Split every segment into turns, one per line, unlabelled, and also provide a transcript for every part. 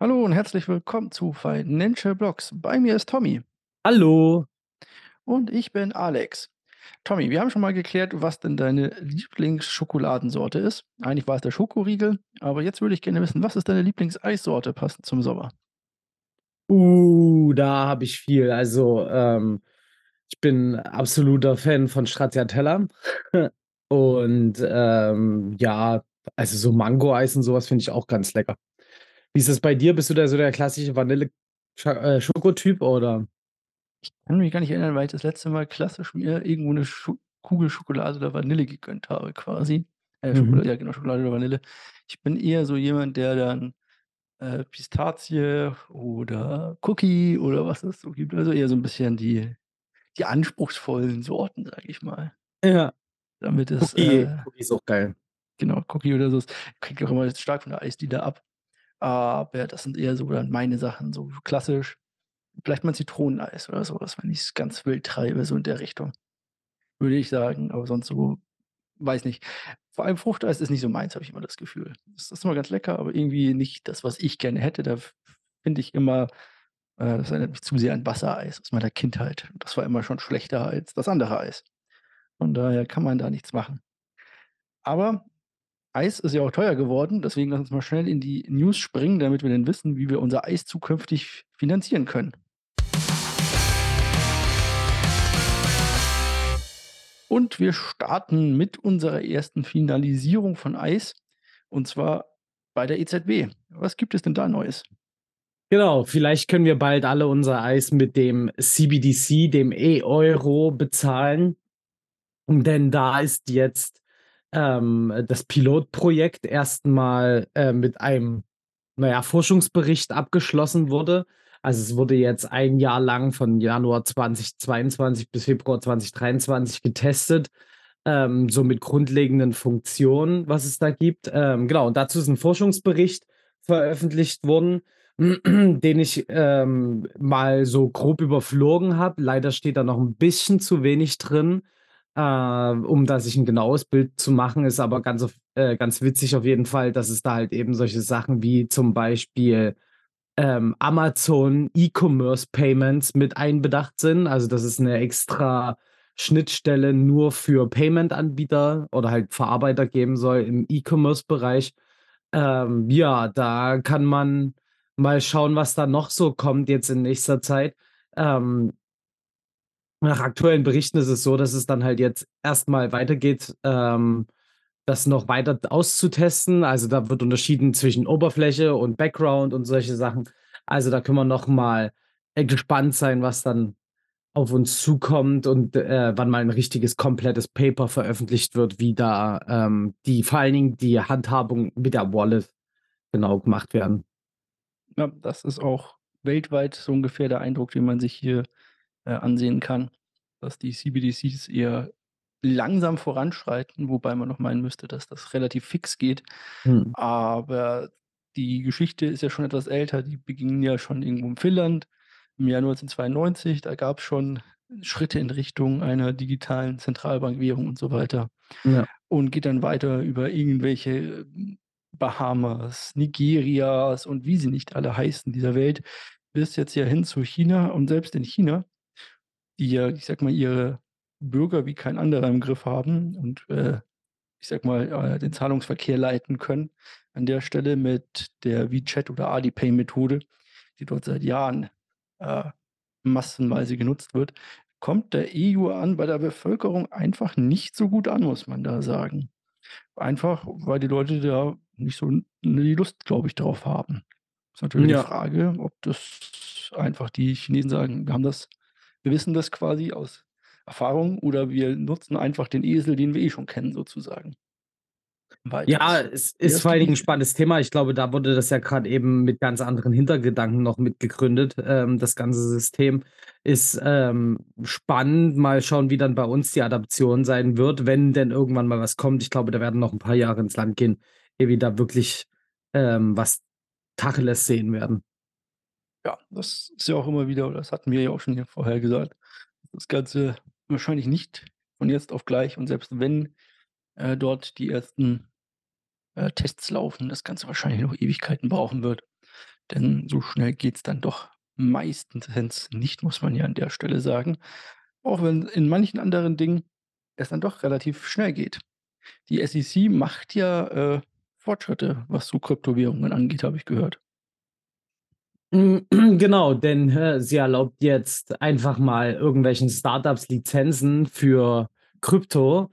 Hallo und herzlich willkommen zu Financial Blocks. Bei mir ist Tommy.
Hallo.
Und ich bin Alex. Tommy, wir haben schon mal geklärt, was denn deine Lieblingsschokoladensorte ist. Eigentlich war es der Schokoriegel, aber jetzt würde ich gerne wissen, was ist deine Lieblingseissorte passend zum Sommer?
Uh, da habe ich viel. Also, ähm, ich bin absoluter Fan von Stracciatella. Und, ähm, ja, also so Mango-Eis und so was finde ich auch ganz lecker. Wie ist das bei dir? Bist du da so der klassische Vanille Scha äh, oder?
Ich kann mich gar nicht erinnern, weil ich das letzte Mal klassisch mir irgendwo 'ne Scho Kugel Schokolade oder Vanille gegönnt habe quasi. Äh,
Mhm.
Schokolade ja genau, Schokolade oder Vanille. Ich bin eher so jemand, der dann, äh, Pistazie oder Cookie oder was es so gibt. Also eher so 'n bisschen die die anspruchsvollen Sorten, sage ich mal.
Ja.
Damit es,
Cookie
äh
Cookie ist auch geil.
genau, Cookie oder so. Hängt auch immer jetzt stark von der Eisdiele ab. Aber das sind eher so dann meine Sachen, so klassisch. Vielleicht mal Zitroneneis oder so was, wenn ich's ganz wild treibe, so in der Richtung, würde ich sagen. Aber sonst so weiß nicht. Vor allem Fruchteis ist nicht so meins, habe ich immer das Gefühl. Es ist immer ganz lecker, aber irgendwie nicht das, was ich gerne hätte. Da finde ich immer, äh, das erinnert mich zu sehr an Wassereis aus meiner Kindheit. Das war immer schon schlechter als das andere Eis. Von daher kann man da nichts machen. Aber Eis ist ja auch teuer geworden, deswegen lass uns mal schnell in die News springen, damit wir dann wissen, wie wir unser Eis zukünftig finanzieren können. Und wir starten mit unserer ersten Finalisierung von Eis, und zwar bei der EZB. Was gibt es denn da Neues?
Genau, vielleicht können wir bald alle unser Eis mit dem CBDC, dem E-Euro bezahlen. Denn da ist jetzt, ähm, das Pilotprojekt erst mal, äh, mit einem, na ja, Forschungsbericht abgeschlossen wurde. Also, es wurde jetzt 1 Jahr lang von Januar 2022 bis Februar 2023 getestet, ähm, so mit grundlegenden Funktionen, was es da gibt. Ähm, genau, und dazu ist 'n Forschungsbericht veröffentlicht worden, den ich, ähm, mal so grob überflogen habe. Leider steht da noch 'n bisschen zu wenig drin, äh, um da sich 'n genaues Bild zu machen. Ist aber ganz äh, ganz witzig auf jeden Fall, dass es da halt eben solche Sachen wie zum Beispiel, ähm, Amazon E-Commerce Payments mit einbedacht sind. Also, dass es 'ne extra Schnittstelle nur für Payment-Anbieter oder halt Verarbeiter geben soll im E-Commerce-Bereich. Ähm, ja, da kann man mal schauen, was da noch so kommt jetzt in nächster Zeit. Ähm nach aktuellen Berichten ist es so, dass es dann halt jetzt erst mal weitergeht, ähm, das noch weiter auszutesten. Also, da wird unterschieden zwischen Oberfläche und Background und solche Sachen. Also, da können wir noch mal, äh, gespannt sein, was dann auf uns zukommt und, äh, wann mal 'n richtiges komplettes Paper veröffentlicht wird, wie da, ähm, die vor allen Dingen die Handhabung mit der Wallet genau gemacht werden.
Ja, das ist auch weltweit so ungefähr der Eindruck, den man sich hier, äh, ansehen kann, dass die CBDCs eher langsam voranschreiten, wobei man noch meinen müsste, dass das relativ fix geht.
Mhm.
Aber die Geschichte ist ja schon etwas älter. Die beging ja schon irgendwo in Finnland im Jahr 1992. Da gab's schon Schritte in Richtung einer digitalen Zentralbankwährung und so weiter.
Ja.
Und geht dann weiter über irgendwelche Bahamas, Nigerias und wie sie nicht alle heißen dieser Welt, bis jetzt ja hin zu China. Und selbst in China, die ja, ich sage mal, ihre Bürger wie kein anderer im Griff haben und, äh, ich sage mal, äh, den Zahlungsverkehr leiten können an der Stelle mit der WeChat oder Alipay-Methode, die dort seit Jahren, äh, massenweise genutzt wird, kommt der E-Yuan bei der Bevölkerung einfach nicht so gut an, muss man da sagen. Einfach, weil die Leute da nicht so die Lust, glaube ich, drauf haben. Ist natürlich die
Ja.
Frage, ob das einfach die Chinesen sagen: „Wir haben das wir wissen das quasi aus Erfahrung oder wir nutzen einfach den Esel, den wir eh schon kennen sozusagen.“ Weiter
Ja, es ist vor
1.
allen Dingen 'n
Geschichte.
spannendes Thema. Ich glaube, da wurde das ja grad eben mit ganz anderen Hintergedanken noch mit gegründet. Ähm, das ganze System ist, ähm, spannend. Mal schauen, wie dann bei uns die Adaption sein wird, wenn denn irgendwann mal was kommt. Ich glaube, da werden noch 'n paar Jahre ins Land gehen, ehe wir da wirklich, ähm, was Tacheles sehen werden.
Ja, das ist ja auch immer wieder das hatten wir ja auch schon hier vorher gesagt, das Ganze wahrscheinlich nicht von jetzt auf gleich und selbst wenn, äh, dort die ersten, äh, Tests laufen, das Ganze wahrscheinlich noch Ewigkeiten brauchen wird. Denn so schnell geht's dann doch meistens nicht, muss man ja an der Stelle sagen. Auch wenn in manchen anderen Dingen es dann doch relativ schnell geht. Die SEC macht ja, äh, Fortschritte, was so Kryptowährungen angeht, habe ich gehört.
Hm, genau, denn, sie erlaubt jetzt einfach mal irgendwelchen Startups Lizenzen für Krypto,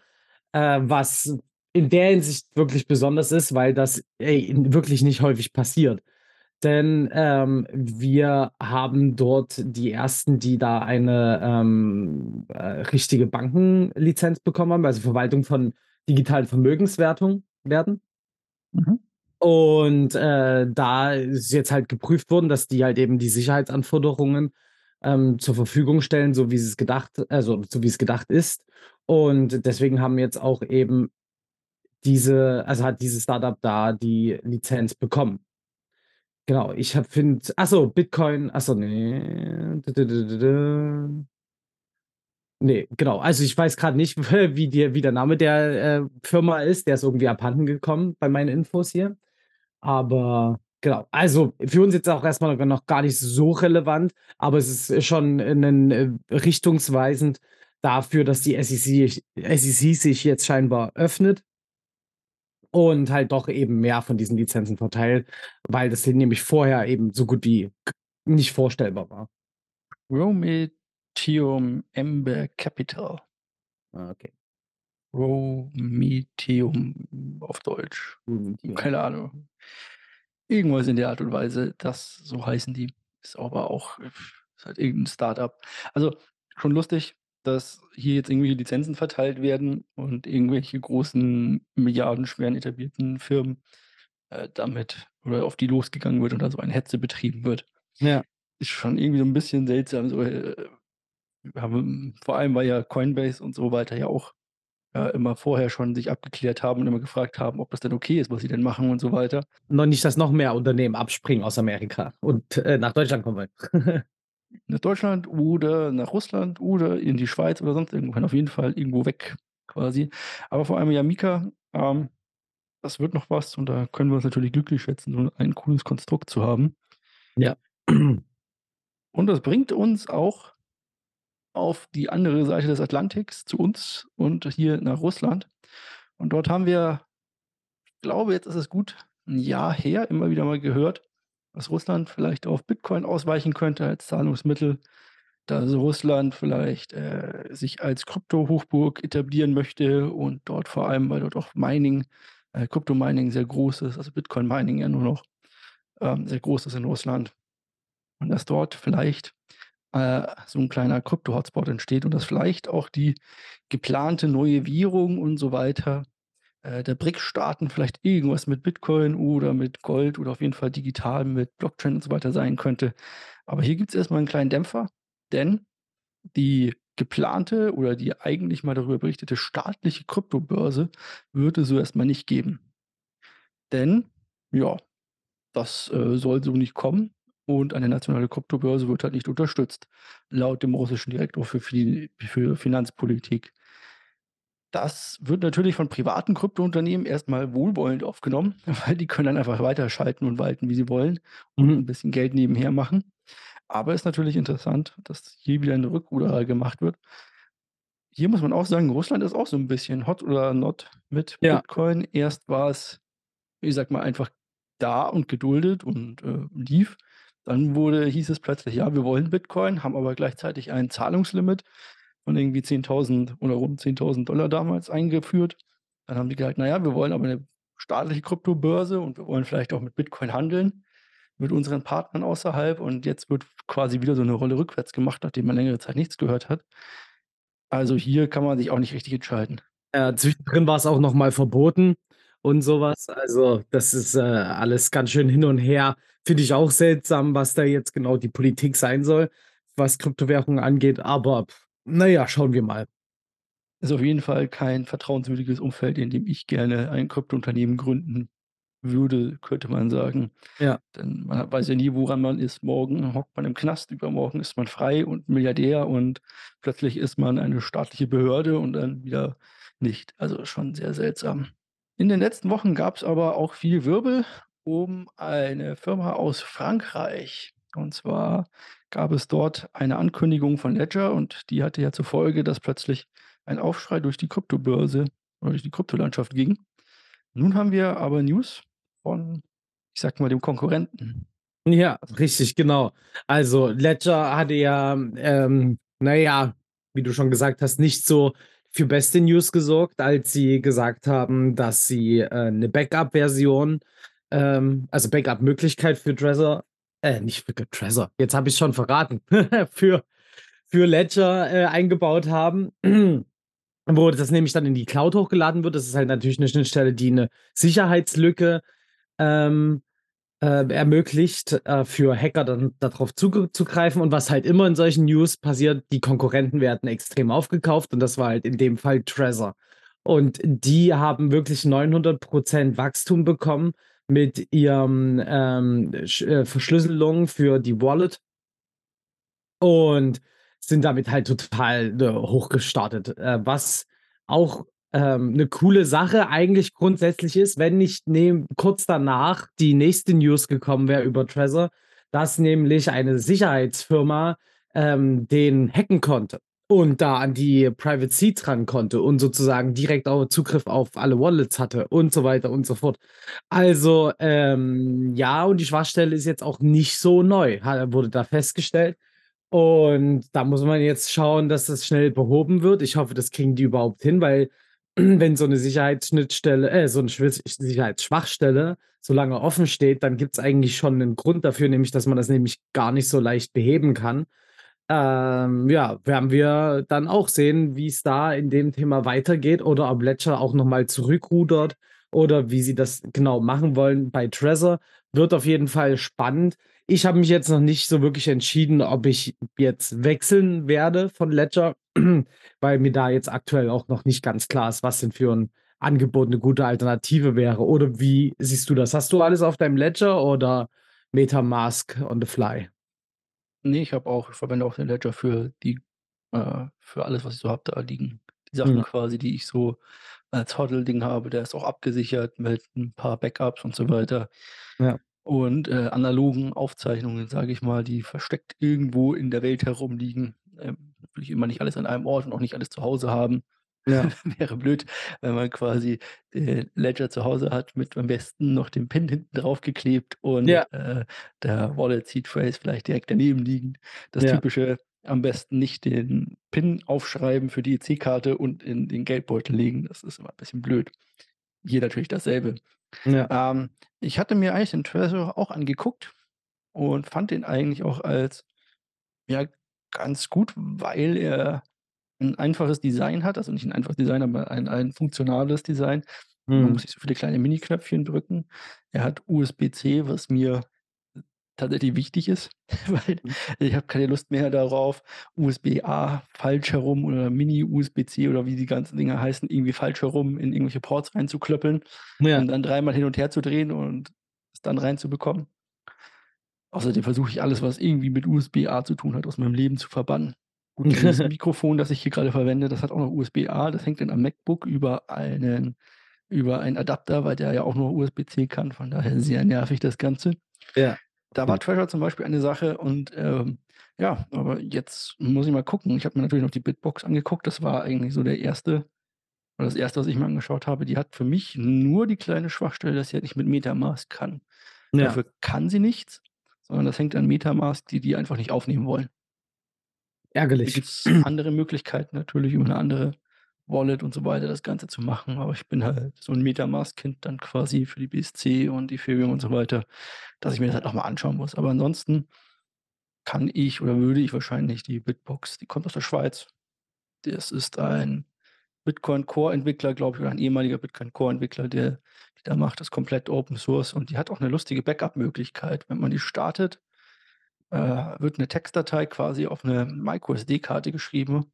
äh, was in der Hinsicht wirklich besonders ist, weil das, ey, wirklich nicht häufig passiert. Denn, ähm, wir haben dort die ersten, die da eine, ähm, äh, richtige Bankenlizenz bekommen haben, also Verwaltung von digitalen Vermögenswertung Werten.
Mhm.
Und, äh, da ist jetzt halt geprüft worden, dass die halt eben die Sicherheitsanforderungen, ähm, zur Verfügung stellen, so wie es gedacht also, so wie es gedacht ist. Und deswegen haben jetzt auch eben diese also, hat dieses Startup da die Lizenz bekommen. Genau, ich habe finde ach so, Bitcoin ach so, ne. D d d d d Ne, genau. Also, ich weiß grad nicht, wie der wie der Name der, äh, Firma ist. Der ist irgendwie abhanden gekommen bei meinen Infos hier. Aber genau. Also, für uns jetzt auch erst mal noch gar nicht so relevant, aber es ist schon 'nen äh, richtungsweisend dafür, dass die SEC SEC sich jetzt scheinbar öffnet und halt doch eben mehr von diesen Lizenzen verteilt, weil das hier nämlich vorher eben so gut wie nicht vorstellbar war.
Prometheuem Ember Capital.
Ah, okay.
Prometheum auf Deutsch.
Prometheuem.
Keine Ahnung. Irgendwas in der Art und Weise, das so heißen die. Ist aber auch ist halt irgend 'n Start-up. Also, schon lustig, dass hier jetzt irgendwelche Lizenzen verteilt werden und irgendwelche großen, milliardenschweren etablierten Firmen, äh, damit oder auf die losgegangen wird und da so eine Hetze betrieben wird.
Ja.
Ist schon irgendwie so 'n bisschen seltsam, so, äh, haben vor allem, weil ja Coinbase und so weiter ja auch, äh, immer vorher schon sich abgeklärt haben und immer gefragt haben, ob das denn okay ist, was sie denn machen und so weiter.
Noch nicht, dass noch mehr Unternehmen abspringen aus Amerika und, äh, nach Deutschland kommen wollen.
Nach Deutschland oder nach Russland oder in die Schweiz oder sonst irgendwohin. Auf jeden Fall irgendwo weg quasi. Aber vor allem ja Mika, ähm, das wird noch was und da können wir uns natürlich glücklich schätzen, so ein cooles Konstrukt zu haben.
Ja.
Und das bringt uns auch auf die andere Seite des Atlantiks zu uns und hier nach Russland. Und dort haben wir ich glaube, jetzt ist es gut 'n Jahr her, immer wieder mal gehört, dass Russland vielleicht auf Bitcoin ausweichen könnte als Zahlungsmittel, dass Russland vielleicht, äh, sich als Krypto-Hochburg etablieren möchte und dort vor allem, weil dort auch Mining äh, Krypto-Mining sehr groß ist, also Bitcoin-Mining ja nur noch, ähm, sehr groß ist in Russland. Und dass dort vielleicht, äh, so 'n kleiner Krypto-Hotspot entsteht und dass vielleicht auch die geplante neue Währung und so weiter, äh, der BRICS-Staaten vielleicht irgendwas mit Bitcoin oder mit Gold oder auf jeden Fall digital mit Blockchain und so weiter sein könnte. Aber hier gibt's erst mal 'n kleinen Dämpfer, denn die geplante oder die eigentlich mal darüber berichtete staatliche Kryptobörse wird es so erst mal nicht geben. Denn, ja, das, äh, soll so nicht kommen und eine nationale Kryptobörse wird halt nicht unterstützt, laut dem russischen Direktor für für Finanzpolitik. Das wird natürlich von privaten Kryptounternehmen erst mal wohlwollend aufgenommen, weil die können dann einfach weiter schalten und walten, wie sie wollen und
Mhm.
'n bisschen Geld nebenher machen. Aber ist natürlich interessant, dass hier wieder 'n Rückruder gemacht wird. Hier muss man auch sagen, Russland ist auch so 'n bisschen hot oder not mit
Ja.
Bitcoin. Erst war es, ich sage mal, einfach da und geduldet und, äh, lief. Dann wurde hieß es plötzlich: „Ja, wir wollen Bitcoin“, haben aber gleichzeitig ein Zahlungslimit von irgendwie 10.000 oder rund 10.000 $ damals eingeführt. Dann haben die gesagt: „Na ja, wir wollen aber 'ne staatliche Kryptobörse und wir wollen vielleicht auch mit Bitcoin handeln mit unseren Partnern außerhalb.“ Und jetzt wird quasi wieder so 'ne Rolle rückwärts gemacht, nachdem man längere Zeit nichts gehört hat. Also, hier kann man sich auch nicht richtig entscheiden.
Ja, zwischendrin war's auch noch mal verboten und so was. Also, das ist, äh, alles ganz schön hin und her. Finde ich auch seltsam, was da jetzt genau die Politik sein soll, was Kryptowährungen angeht, aber na ja, schauen wir mal.
Ist auf jeden Fall kein vertrauenswürdiges Umfeld, in dem ich gerne ein Kryptounternehmen gründen würde, könnte man sagen.
Ja.
Denn man weiß ja nie, woran man ist. Morgen hockt man im Knast, übermorgen ist man frei und Milliardär und plötzlich ist man eine staatliche Behörde und dann wieder nicht. Also, schon sehr seltsam. In den letzten Wochen gab's aber auch viel Wirbel um eine Firma aus Frankreich. Und zwar gab es dort eine Ankündigung von Ledger und die hatte ja zur Folge, dass plötzlich ein Aufschrei durch die Kryptobörse oder durch die Kryptolandschaft ging. Nun haben wir aber News von, ich sag mal, dem Konkurrenten.
Ja, richtig, genau. Also Ledger hatte ja, ähm, na ja, wie du schon gesagt hast, nicht so für beste News gesorgt, als sie gesagt haben, dass sie, äh, 'ne Backup-Version, ähm also Backup-Möglichkeit für Trezor äh, nicht für Trezor, jetzt habe ich's schon verraten, für für Ledger, äh, eingebaut haben, wo das nämlich dann in die Cloud hochgeladen wird. Das ist halt natürlich 'ne Schnittstelle, die 'ne Sicherheitslücke, ähm, äh, ermöglicht, äh, für Hacker dann da drauf zuge zugreifen. Und was halt immer in solchen News passiert, die Konkurrenten werden extrem aufgekauft und das war halt in dem Fall Trezor. Und die haben wirklich 900 % Wachstum bekommen mit ihrem, ähm, äh, Verschlüsselung für die Wallet und sind damit halt total, ne, hochgestartet. Äh, was auch, ähm, 'ne coole Sache eigentlich grundsätzlich ist, wenn nicht neben kurz danach die nächste News gekommen wäre über Trezor, dass nämlich eine Sicherheitsfirma, ähm, den hacken konnte und da an die Private Seeds ran konnte und sozusagen direkt auch Zugriff auf alle Wallets hatte und so weiter und so fort. Also, ähm, ja, und die Schwachstelle ist jetzt auch nicht so neu, wurde da festgestellt. Und da muss man jetzt schauen, dass das schnell behoben wird. Ich hoffe, das kriegen die überhaupt hin, weil wenn so 'ne Sicherheitsschnittstelle äh, so 'ne Schwiss Sicherheitsschwachstelle so lange offen steht, dann gibt's eigentlich schon 'nen Grund dafür, nämlich dass man das nämlich gar nicht so leicht beheben kann. Ähm, ja, werden wir dann auch sehen, wie's da in dem Thema weitergeht oder ob Ledger auch noch mal zurückrudert oder wie sie das genau machen wollen bei Trezor. Wird auf jeden Fall spannend. Ich habe mich jetzt noch nicht so wirklich entschieden, ob ich jetzt wechseln werde von Ledger, weil mir da jetzt aktuell auch noch nicht ganz klar ist, was denn für 'n Angebot 'ne gute Alternative wäre. Oder wie siehst du das? Hast du alles auf deinem Ledger oder MetaMask on the fly?
Ne, ich habe auch ich verwende auch den Ledger für die äh, für alles, was ich so habe da liegen. Die Sachen
Mhm.
quasi, die ich so als HODL-Ding habe, der ist auch abgesichert mit 'n paar Backups und so weiter.
Ja.
Und, äh, analogen Aufzeichnungen, sage ich mal, die versteckt irgendwo in der Welt herumliegen. Ähm, will ich immer nicht alles an einem Ort und auch nicht alles zu Hause haben.
Ja.
Wäre blöd, wenn man quasi, äh, Ledger zu Hause hat mit am besten noch dem PIN hinten drauf geklebt und,
Ja.
äh, der Wallet Seed Phrase vielleicht direkt daneben liegend. Das
Ja.
Typische, am besten nicht den PIN aufschreiben für die EC-Karte und in den Geldbeutel legen. Das ist immer 'n bisschen blöd. Hier natürlich dasselbe.
Ja.
Ähm, ich hatte mir eigentlich den Trezor auch angeguckt und fand den eigentlich auch als, ja, ganz gut, weil er 'n einfaches Design hat, also nicht 'n einfaches Design, aber ein ein funktionales Design. Man
Mhm.
muss nicht so viele kleine Mini-Knöpfchen drücken. Er hat USB-C, was mir tatsächlich wichtig ist, weil
Mhm.
ich habe keine Lust mehr darauf, USB-A falsch herum oder Mini-USB-C oder wie die ganzen Dinger heißen, irgendwie falsch herum in irgendwelche Ports reinzuklöppeln
Ja.
und dann dreimal hin und her zu drehen und es dann reinzubekommen. Außerdem versuche ich alles, was irgendwie mit USB-A zu tun hat, aus meinem Leben zu verbannen. Gut, dieses Mikrofon, das ich hier grade verwende, das hat auch noch USB-A. Das hängt dann am MacBook über einen über einen Adapter, weil der ja auch nur USB-C kann. Von daher sehr nervig das Ganze.
Ja.
Da war Trezor zum Beispiel eine Sache und, ähm, ja, aber jetzt muss ich mal gucken. Ich habe mir natürlich noch die Bitbox angeguckt. Das war eigentlich so der 1. oder das 1., was ich mir angeschaut habe. Die hat für mich nur die kleine Schwachstelle, dass sie halt nicht mit MetaMask kann.
Ja.
Dafür kann sie nichts, sondern das hängt an MetaMask, die die einfach nicht aufnehmen wollen.
Ärgerlich.
gibt's andere Möglichkeiten natürlich über 'ne andere Wallet und so weiter das Ganze zu machen, aber ich bin halt so 'n MetaMask-Kind dann quasi für die BSC und Ethereum und so weiter, dass ich mir das halt auch mal anschauen muss. Aber ansonsten kann ich oder würde ich wahrscheinlich die Bitbox die kommt aus der Schweiz. Das ist ein Bitcoin-Core-Entwickler, glaube ich, oder ein ehemaliger Bitcoin-Core-Entwickler, der die da macht, ist komplett Open Source und die hat auch 'ne lustige Backup-Möglichkeit. Wenn man die startet, äh, wird 'ne Textdatei quasi auf 'ne MicroSD-Karte geschrieben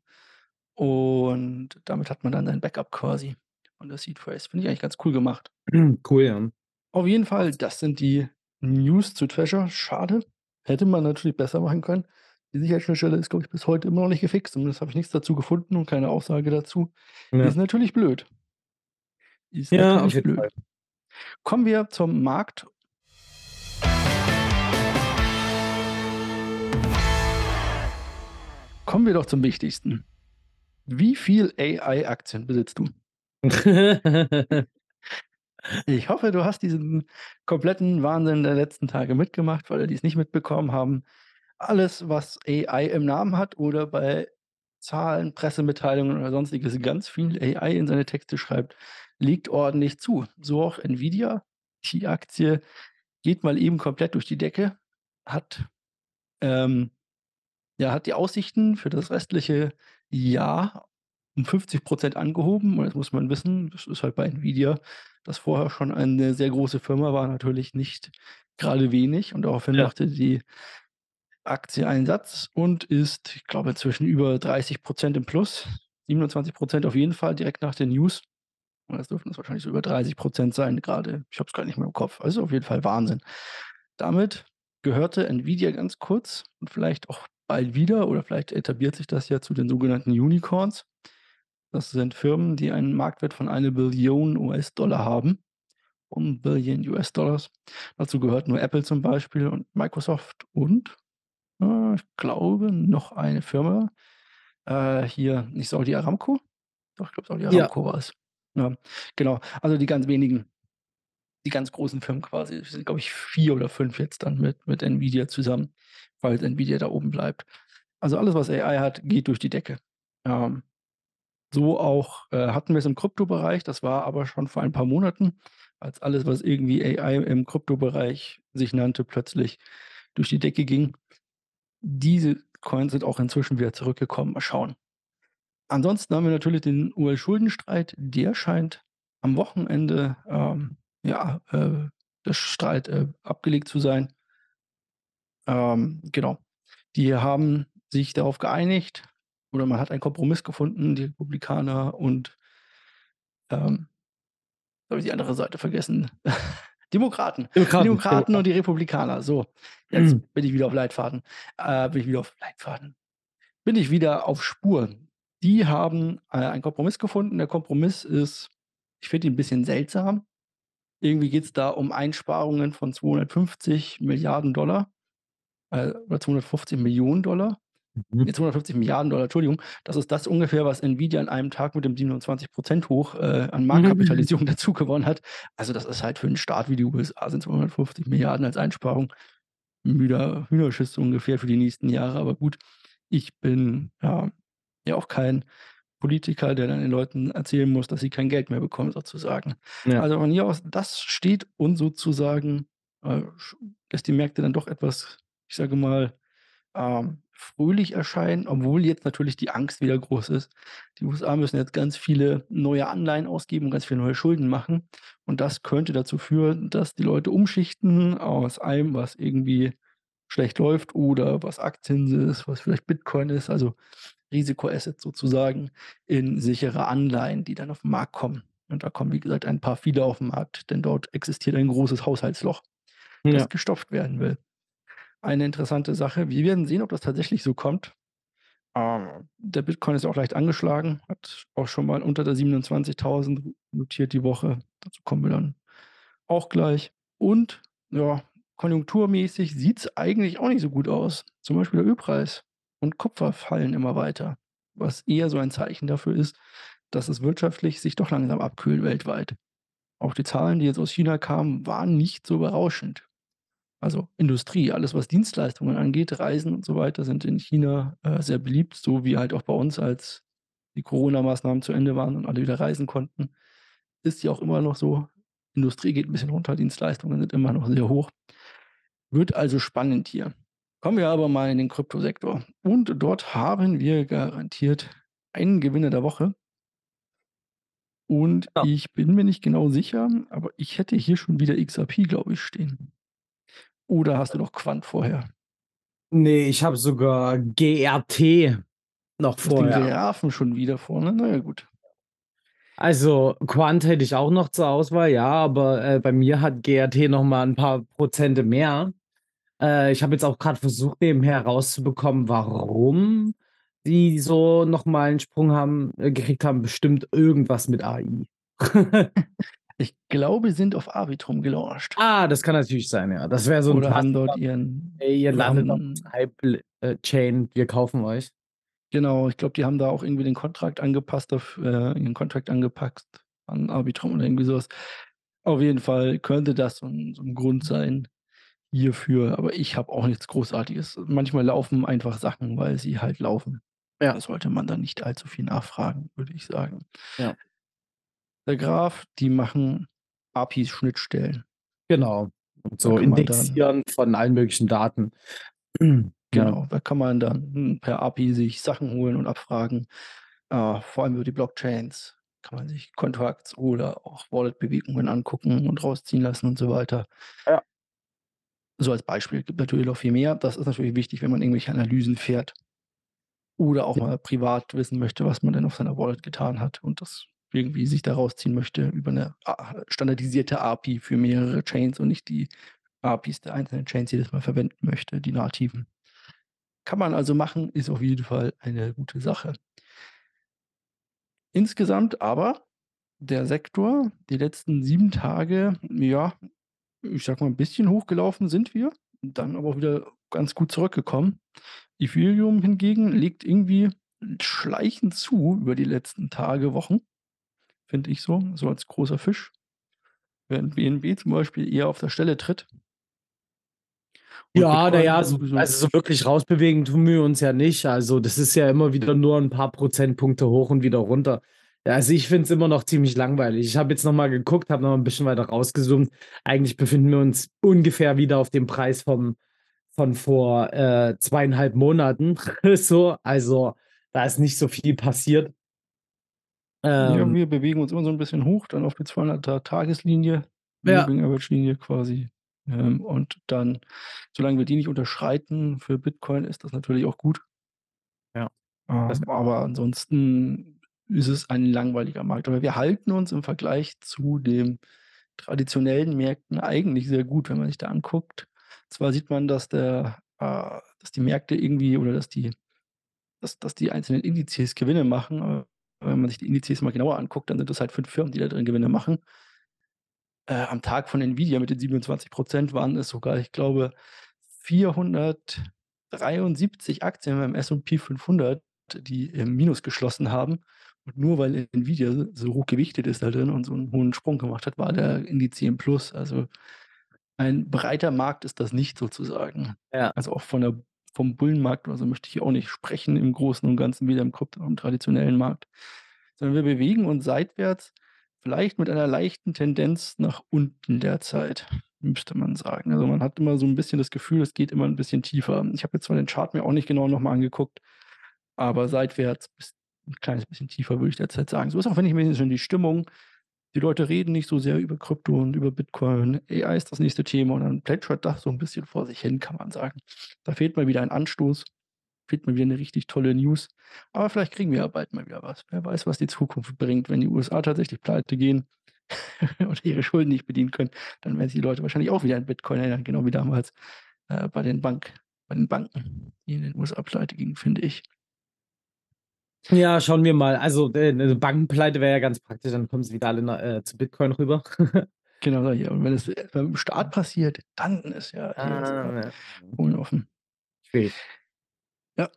und damit hat man dann ein Backup quasi von der Seed Phrase. Finde ich eigentlich ganz cool gemacht.
Cool, ja.
Auf jeden Fall, das sind die News zu Trezor. Schade. Hätte man natürlich besser machen können. Die Sicherheitsschnittstelle ist, glaube ich, bis heute immer noch nicht gefixt. Zumindest habe ich nichts dazu gefunden und keine Aussage dazu.
Ja.
Ist natürlich blöd. Ist
Ja,
natürlich blöd.
Fall.
Kommen wir zum Markt Kommen wir doch zum Wichtigsten. Wie viel AI-Aktien besitzt du? Ich hoffe, du hast diesen kompletten Wahnsinn der letzten Tage mitgemacht, alle, die es nicht mitbekommen haben. Alles, was AI im Namen hat oder bei Zahlen, Pressemitteilungen oder Sonstiges ganz viel AI in seine Texte schreibt, liegt ordentlich zu. So auch Nvidia. Die Aktie geht mal eben komplett durch die Decke, hat, ähm, ja, hat die Aussichten für das restliche Jahr um 50% angehoben. Und jetzt muss man wissen, das ist halt bei Nvidia, das vorher schon eine sehr große Firma war, natürlich nicht gerade wenig. Und daraufhin
Ja.
machte die Aktie einen Satz und ist, ich glaube, inzwischen über 30% im Plus. 27% auf jeden Fall direkt nach den News. Und das dürften es wahrscheinlich so über 30% sein gerade. Ich habe es gar nicht mehr im Kopf. Also auf jeden Fall Wahnsinn. Damit gehörte Nvidia ganz kurz und vielleicht auch bald wieder oder vielleicht etabliert sich das ja zu den sogenannten Unicorns. Das sind Firmen, die einen Marktwert von eine Billion US-Dollar haben. Um Billion US-Dollars. Dazu gehört nur Apple zum Beispiel und Microsoft und äh, ich glaube noch eine Firma. Äh, hier, nicht Saudi Aramco? Doch, ich glaube Saudi
Ja.
Aramco war es. Ja, genau. Also die ganz wenigen, die ganz großen Firmen quasi. Es sind, glaube ich, vier oder fünf jetzt dann mit, mit Nvidia zusammen, falls Nvidia da oben bleibt. Also alles, was AI hat, geht durch die Decke. Ähm, so auch äh, hatten wir es im Kryptobereich, das war aber schon vor ein paar Monaten, als alles, was irgendwie AI im Kryptobereich sich nannte, plötzlich durch die Decke ging. Diese Coins sind auch inzwischen wieder zurückgekommen. Mal schauen. Ansonsten haben wir natürlich den UL-Schuldenstreit. Der scheint am Wochenende, ähm, ja, äh, der Streit äh, abgelegt zu sein. Ähm, genau. Die haben sich darauf geeinigt oder man hat einen Kompromiss gefunden, die Republikaner und ähm, habe ich die andere Seite vergessen. Demokraten.
Demokraten,
Die Demokraten und die Republikaner. So, jetzt
Mhm.
bin ich wieder auf Leitfaden. Äh, bin ich wieder auf Leitfaden. Bin ich wieder auf Spur. Die haben äh, einen Kompromiss gefunden. Der Kompromiss ist, ich finde ihn ein bisschen seltsam. Irgendwie geht es da um Einsparungen von 250 Milliarden Dollar äh, oder 250 Millionen Dollar.
Mhm.
Nee, 250 Milliarden Dollar, Entschuldigung. Das ist das ungefähr, was Nvidia an einem Tag mit dem 27% hoch äh, an Marktkapitalisierung dazu gewonnen hat. Also das ist halt für einen Staat wie die USA sind 250 Milliarden als Einsparung. Müder Hühnerschiss ungefähr für die nächsten Jahre. Aber gut, ich bin ja, ja auch kein Politiker, der dann den Leuten erzählen muss, dass sie kein Geld mehr bekommen, sozusagen.
Ja.
Also von hier aus, das steht und sozusagen äh, lässt die Märkte dann doch etwas, ich sage mal, ähm, fröhlich erscheinen, obwohl jetzt natürlich die Angst wieder groß ist. Die USA müssen jetzt ganz viele neue Anleihen ausgeben ganz viele neue Schulden machen. Und das könnte dazu führen, dass die Leute umschichten aus allem, was irgendwie schlecht läuft oder was Aktien ist, was vielleicht Bitcoin ist, also Risikoassets sozusagen, in sichere Anleihen, die dann auf den Markt kommen. Und da kommen, wie gesagt, ein paar viele auf den Markt, denn dort existiert ein großes Haushaltsloch, das
Ja.
gestopft werden will. Eine interessante Sache. Wir werden sehen, ob das tatsächlich so kommt. Ähm, der Bitcoin ist auch leicht angeschlagen, hat auch schon mal unter der 27.000 notiert die Woche. Dazu kommen wir dann auch gleich. Und ja, konjunkturmäßig sieht es eigentlich auch nicht so gut aus. Zum Beispiel der Ölpreis und Kupfer fallen immer weiter, was eher so ein Zeichen dafür ist, dass es wirtschaftlich sich doch langsam abkühlt weltweit. Auch die Zahlen, die jetzt aus China kamen, waren nicht so berauschend. Also Industrie, alles was Dienstleistungen angeht, Reisen und so weiter, sind in China äh, sehr beliebt, so wie halt auch bei uns, als die Corona-Maßnahmen zu Ende waren und alle wieder reisen konnten. Ist ja auch immer noch so. Industrie geht ein bisschen runter, Dienstleistungen sind immer noch sehr hoch. Wird also spannend hier. Kommen wir aber mal in den Kryptosektor. Und dort haben wir garantiert einen Gewinner der Woche. Und
Ja.
ich bin mir nicht genau sicher, aber ich hätte hier schon wieder XRP, glaube ich, stehen. Oder hast du noch Quant vorher?
Nee, ich habe sogar GRT noch
hast den
vorher.
Grafen schon wieder vorne. Na ja, gut.
Also Quant hätte ich auch noch zur Auswahl, ja, aber äh, bei mir hat GRT noch mal ein paar Prozente mehr. Äh, ich habe jetzt auch gerade versucht, nebenher herauszubekommen, warum die so noch mal einen Sprung haben äh, gekriegt haben. Bestimmt irgendwas mit AI.
Ich glaube, sie sind auf Arbitrum gelauncht.
ah, das kann natürlich sein, ja. Das wäre so ein
Oder haben dort ihren
Ey, ihr landet auf
haben
Hype äh, wir kaufen euch.
Genau, ich glaube, die haben da auch irgendwie den Kontrakt angepasst daf äh, ihren Contract angepasst an Arbitrum oder irgendwie so was. Auf jeden Fall könnte das so 'n so 'n Grund sein hierfür, aber ich habe auch nichts Großartiges. Manchmal laufen einfach Sachen, weil sie halt laufen.
Ja.
Da sollte man dann nicht allzu viel nachfragen, würde ich sagen.
Ja.
Der Graph, die machen API-Schnittstellen.
Genau. Und so
man dann
Indexieren von allen möglichen Daten. Ja.
Genau, da kann man dann, hm, per API sich Sachen holen und abfragen. Äh, vor allem über die Blockchains kann man sich Contracts oder auch Wallet-Bewegungen angucken und rausziehen lassen und so weiter.
Ja.
So als Beispiel. Gibt natürlich noch viel mehr. Das ist natürlich wichtig, wenn man irgendwelche Analysen fährt oder auch
Ja.
mal privat wissen möchte, was man denn auf seiner Wallet getan hat und das irgendwie sich da rausziehen möchte über 'ne a standardisierte API für mehrere Chains und nicht die APIs der einzelnen Chains jedes Mal verwenden möchte, die nativen. Kann man also machen, ist auf jeden Fall eine gute Sache. Insgesamt aber der Sektor die letzten 7 Tage, ja, ich sage mal, 'n bisschen hochgelaufen sind wir, dann aber auch wieder ganz gut zurückgekommen. Ethereum hingegen legt irgendwie schleichend zu über die letzten Tage, Wochen, finde ich so, so als großer Fisch. Während BNB zum Beispiel eher auf der Stelle tritt.
Ja, na
Bitcoin
ja, so also, so wirklich rausbewegen tun wir uns ja nicht. Also, das ist ja immer wieder nur 'n paar Prozentpunkte hoch und wieder runter. Also, ich finde es immer noch ziemlich langweilig. Ich habe jetzt noch mal geguckt, habe noch 'n bisschen weiter rausgezoomt. Eigentlich befinden wir uns ungefähr wieder auf dem Preis vom von vor, äh, 2,5 Monaten so. Also, da ist nicht so viel passiert.
Ja,
Ähm
wir bewegen uns immer so 'n bisschen hoch, dann auf die 200er Tageslinie,
Ja.
Moving Average Linie quasi. Ähm, und dann, solange wir die nicht unterschreiten für Bitcoin, ist das natürlich auch gut.
Ja.
Ähm, aber ansonsten ist es ein langweiliger Markt. Aber wir halten uns im Vergleich zu den traditionellen Märkten eigentlich sehr gut, wenn man sich da anguckt. Zwar sieht man, dass der äh, dass die Märkte irgendwie oder dass die dass dass die einzelnen Indizes Gewinne machen, aber wenn man sich die Indizes mal genauer anguckt, dann sind das halt 5 Firmen, die da drin Gewinne machen. Äh, am Tag von Nvidia mit den 27 % waren es sogar, ich glaube, 473 Aktien beim S&P 500, die im Minus geschlossen haben. Und nur weil Nvidia so hoch gewichtet ist da drin und so 'n hohen Sprung gemacht hat, war der Indiz im Plus. Also, ein breiter Markt ist das nicht sozusagen.
Ja.
Also, auch von der vom Bullenmarkt oder so möchte ich hier auch nicht sprechen im Großen und Ganzen, weder im Krypto im traditionellen Markt. Sondern wir bewegen uns seitwärts, vielleicht mit einer leichten Tendenz nach unten derzeit, müsste man sagen. Also, man hat immer so 'n bisschen das Gefühl, es geht immer 'n bisschen tiefer. Ich habe jetzt zwar den Chart mir auch nicht genau noch mal angeguckt, aber seitwärts bis 'n kleines bisschen tiefer, würde ich derzeit sagen. So ist auch, wenn ich mir schon die Stimmung die Leute reden nicht so sehr über Krypto und über Bitcoin. AI ist das nächste Thema und dann plätschert das so 'n bisschen vor sich hin, kann man sagen. Da fehlt mal wieder ein Anstoß, fehlt mal wieder 'ne richtig tolle News. Aber vielleicht kriegen wir ja bald mal wieder was. Wer weiß, was die Zukunft bringt. Wenn die USA tatsächlich pleitegehen oder ihre Schulden nicht bedienen können, dann werden sich die Leute wahrscheinlich auch wieder an Bitcoin erinnern, genau wie damals, äh, bei den Bank bei den Banken, die in den USA pleitegingen, finde ich.
Ja, schauen wir mal. Also, äh, Bankenpleite wäre ja ganz praktisch, dann kommen sie wieder alle äh, zu Bitcoin rüber.
Genau, ja. Und wenn es äh, beim Staat passiert, dann ist ja
Ah, ja.
Polen offen.
Schwierig.
Ja,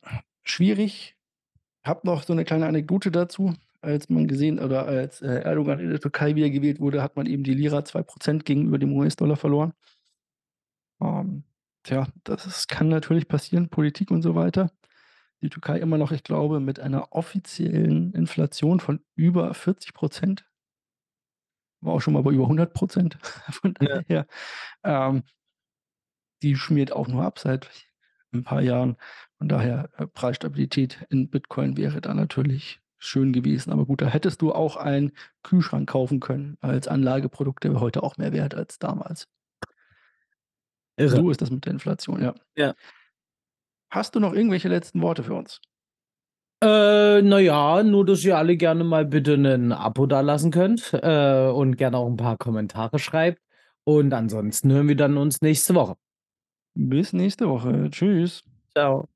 schwierig. Habe noch so 'ne kleine Anekdote dazu. Als man gesehen oder als, äh, Erdogan in der Türkei wiedergewählt wurde, hat man eben die Lira 2 % gegenüber dem US-Dollar verloren. Ähm, tja, das ist kann natürlich passieren, Politik und so weiter. Die Türkei immer noch, ich glaube, mit einer offiziellen Inflation von über 40 %. War auch schon mal bei über 100 %. Von
Ja.
daher, ähm die schmiert auch nur ab seit 'n paar Jahren. Von daher, äh, Preisstabilität in Bitcoin wäre da natürlich schön gewesen. Aber gut, da hättest du auch einen Kühlschrank kaufen können als Anlageprodukt, der heute auch mehr wert als damals.
Irre.
So ist das mit der Inflation, ja.
Ja.
Hast du noch irgendwelche letzten Worte für uns?
Äh, na ja, nur, dass ihr alle gerne mal bitte 'nen Abo dalassen könnt, äh, und gerne auch 'n paar Kommentare schreibt. Und ansonsten hören wir dann uns nächste Woche.
Bis nächste Woche. Tschüss.
Tschau.